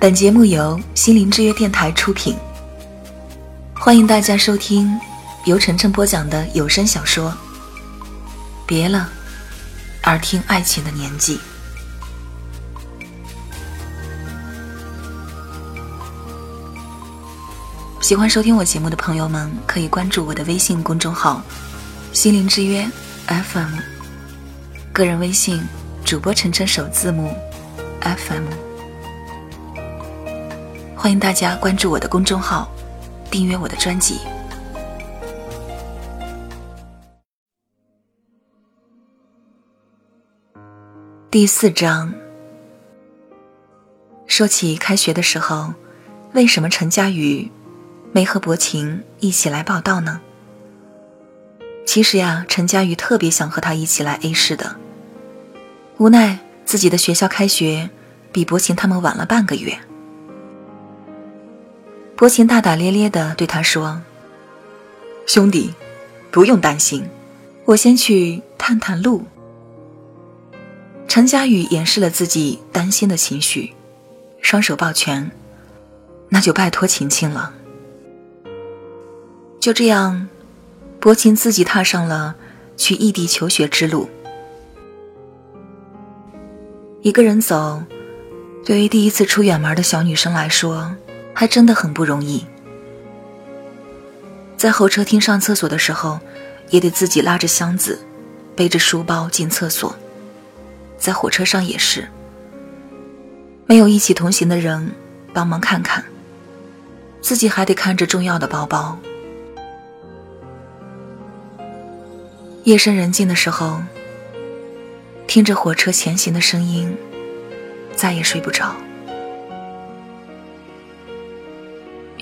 本节目由心灵之约电台出品，欢迎大家收听由晨晨播讲的有声小说《别了，耳听爱情的年纪》。喜欢收听我节目的朋友们，可以关注我的微信公众号“心灵之约 FM”，个人微信主播晨晨首字母 FM。欢迎大家关注我的公众号，订阅我的专辑。第四章，说起开学的时候，为什么陈佳宇没和薄情一起来报道呢？其实呀，陈佳宇特别想和他一起来 A 市的，无奈自己的学校开学比薄情他们晚了半个月。薄情大大咧咧的对他说：“兄弟，不用担心，我先去探探路。”陈佳宇掩饰了自己担心的情绪，双手抱拳：“那就拜托晴晴了。”就这样，薄情自己踏上了去异地求学之路。一个人走，对于第一次出远门的小女生来说。还真的很不容易，在候车厅上厕所的时候，也得自己拉着箱子，背着书包进厕所。在火车上也是，没有一起同行的人帮忙看看，自己还得看着重要的包包。夜深人静的时候，听着火车前行的声音，再也睡不着。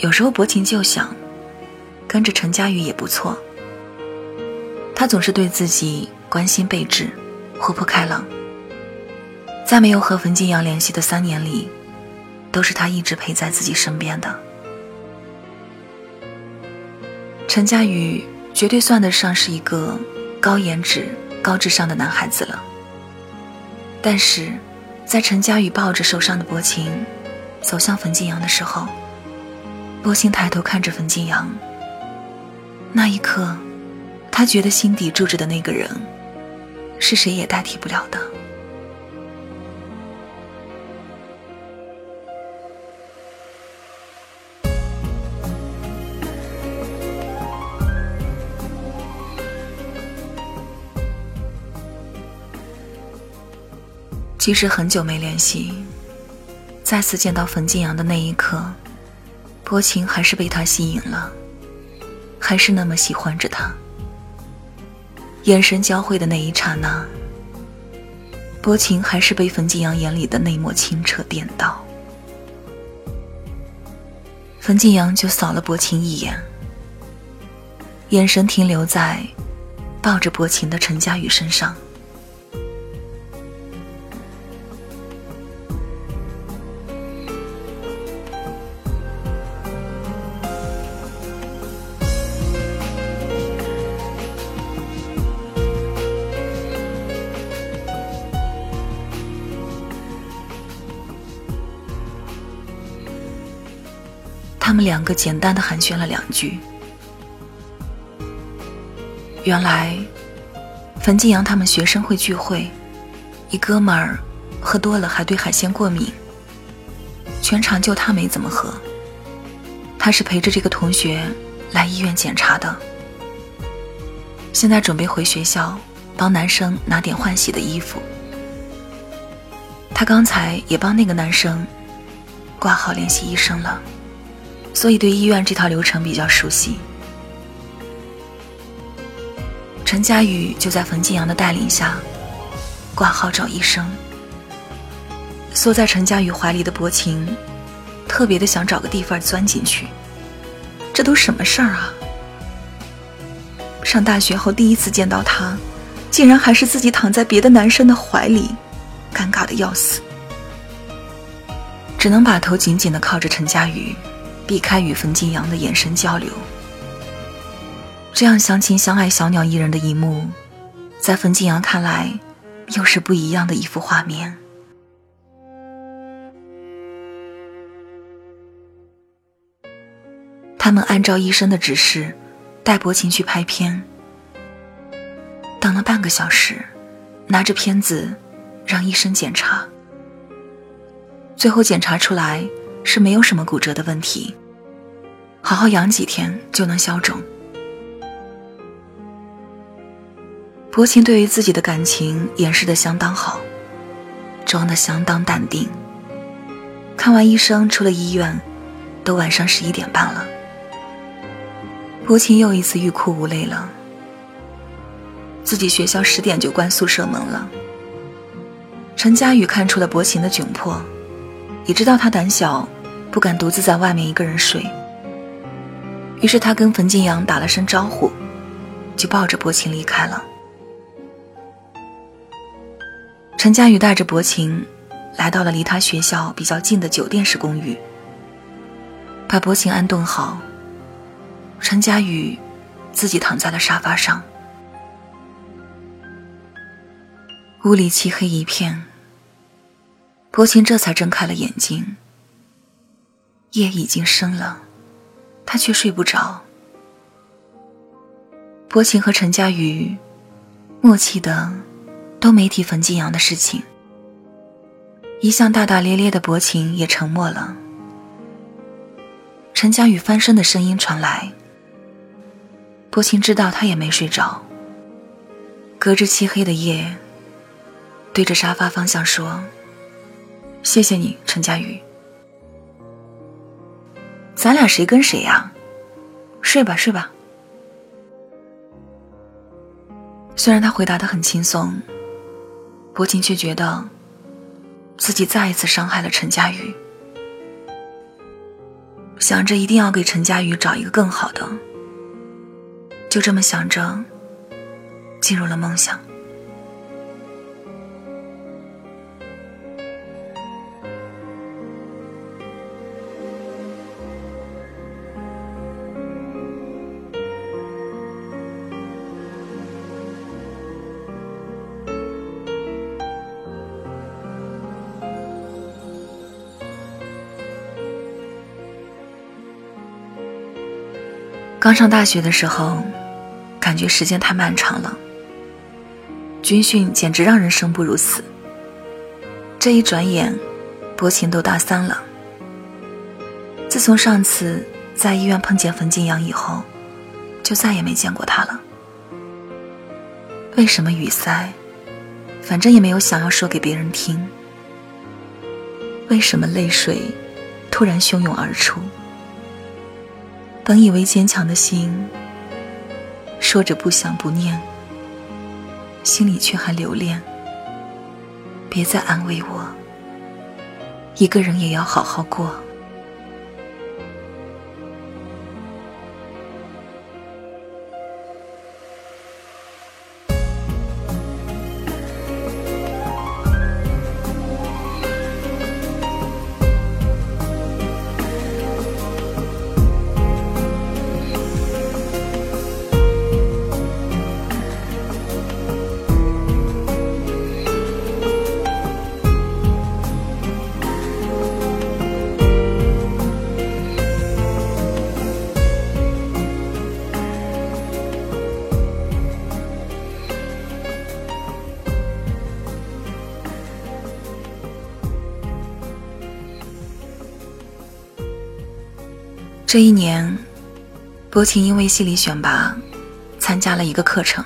有时候薄情就想，跟着陈佳宇也不错。他总是对自己关心备至，活泼开朗。在没有和冯金阳联系的三年里，都是他一直陪在自己身边的。陈佳宇绝对算得上是一个高颜值、高智商的男孩子了。但是，在陈佳宇抱着受伤的薄情走向冯金阳的时候，薄情抬头看着冯金阳，那一刻，他觉得心底住着的那个人，是谁也代替不了的。即使很久没联系，再次见到冯金阳的那一刻。薄情还是被他吸引了，还是那么喜欢着他。眼神交汇的那一刹那，薄情还是被冯静阳眼里的那抹清澈电到。冯静阳就扫了薄情一眼，眼神停留在抱着薄情的陈佳宇身上。他们两个简单的寒暄了两句。原来，冯静阳他们学生会聚会，一哥们儿喝多了还对海鲜过敏，全场就他没怎么喝。他是陪着这个同学来医院检查的，现在准备回学校帮男生拿点换洗的衣服。他刚才也帮那个男生挂号联系医生了。所以对医院这套流程比较熟悉。陈佳宇就在冯静阳的带领下挂号找医生。缩在陈佳宇怀里的薄情特别的想找个地方钻进去。这都什么事儿啊？上大学后第一次见到他，竟然还是自己躺在别的男生的怀里，尴尬的要死，只能把头紧紧的靠着陈佳宇。避开与冯敬阳的眼神交流。这样相亲相爱小鸟依人的一幕，在冯敬阳看来又是不一样的一幅画面。他们按照医生的指示，带薄情去拍片。等了半个小时，拿着片子让医生检查。最后检查出来。是没有什么骨折的问题，好好养几天就能消肿。薄情对于自己的感情掩饰的相当好，装的相当淡定。看完医生出了医院，都晚上十一点半了。薄情又一次欲哭无泪了。自己学校十点就关宿舍门了。陈佳宇看出了薄情的窘迫，也知道他胆小，不敢独自在外面一个人睡。于是他跟冯静阳打了声招呼，就抱着薄情离开了。陈佳宇带着薄情，来到了离他学校比较近的酒店式公寓，把薄情安顿好。陈佳宇自己躺在了沙发上，屋里漆黑一片。薄情这才睁开了眼睛。夜已经深了，他却睡不着。薄情和陈佳雨默契的。都没提冯金阳的事情，一向大大咧咧的薄情也沉默了。陈佳宇翻身的声音传来，薄情知道他也没睡着，隔着漆黑的夜，对着沙发方向说：“谢谢你，陈佳宇，咱俩谁跟谁呀？睡吧，睡吧。”虽然他回答的很轻松。薄情却觉得自己再一次伤害了陈佳宇，想着一定要给陈佳宇找一个更好的，就这么想着，进入了梦想。刚上大学的时候，感觉时间太漫长了。军训简直让人生不如死。这一转眼，薄情都大三了。自从上次在医院碰见冯静阳以后，就再也没见过他了。为什么语塞？反正也没有想要说给别人听。为什么泪水突然汹涌而出？本以为坚强的心，说着不想不念，心里却还留恋。别再安慰我，一个人也要好好过。这一年，薄情因为系里选拔，参加了一个课程，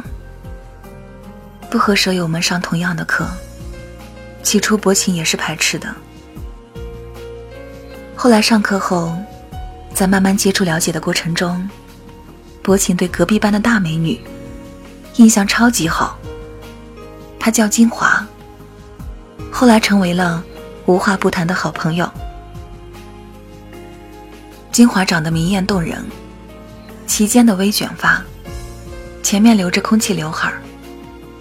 不和舍友们上同样的课。起初，薄情也是排斥的。后来上课后，在慢慢接触了解的过程中，薄情对隔壁班的大美女印象超级好。她叫金华，后来成为了无话不谈的好朋友。金华长得明艳动人，齐肩的微卷发，前面留着空气刘海儿，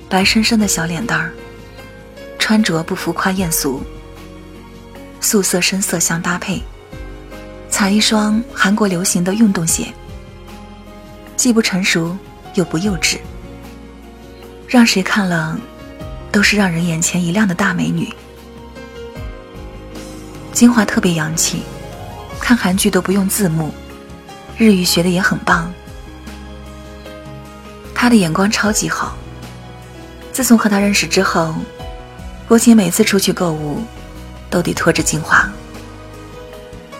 白生生的小脸蛋儿，穿着不浮夸艳俗，素色深色相搭配，踩一双韩国流行的运动鞋，既不成熟又不幼稚，让谁看了都是让人眼前一亮的大美女。金华特别洋气。看韩剧都不用字幕，日语学的也很棒。他的眼光超级好。自从和他认识之后，波琴每次出去购物，都得拖着金华。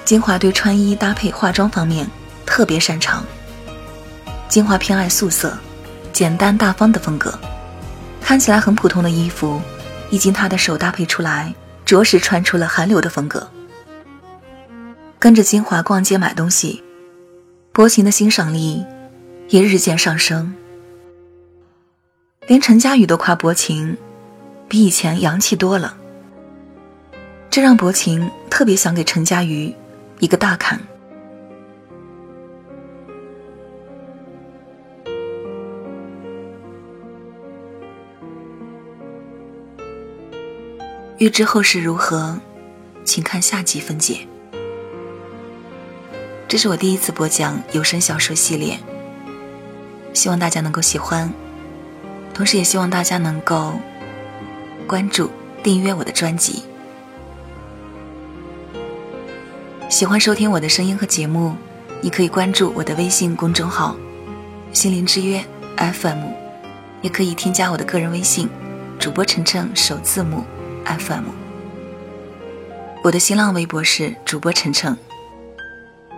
金华对穿衣搭配、化妆方面特别擅长。金华偏爱素色、简单大方的风格，看起来很普通的衣服，一经他的手搭配出来，着实穿出了韩流的风格。跟着金华逛街买东西，薄情的欣赏力也日渐上升。连陈佳宇都夸薄情比以前洋气多了，这让薄情特别想给陈佳宇一个大砍。欲知后事如何，请看下集分解。这是我第一次播讲有声小说系列，希望大家能够喜欢。同时，也希望大家能够关注、订阅我的专辑。喜欢收听我的声音和节目，你可以关注我的微信公众号“心灵之约 FM”，也可以添加我的个人微信“主播晨晨”首字母 FM。我的新浪微博是主播晨晨，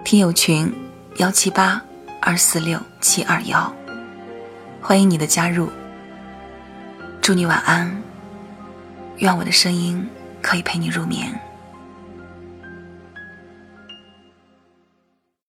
听友群幺七八二四六七二幺，欢迎你的加入。祝你晚安，愿我的声音可以陪你入眠。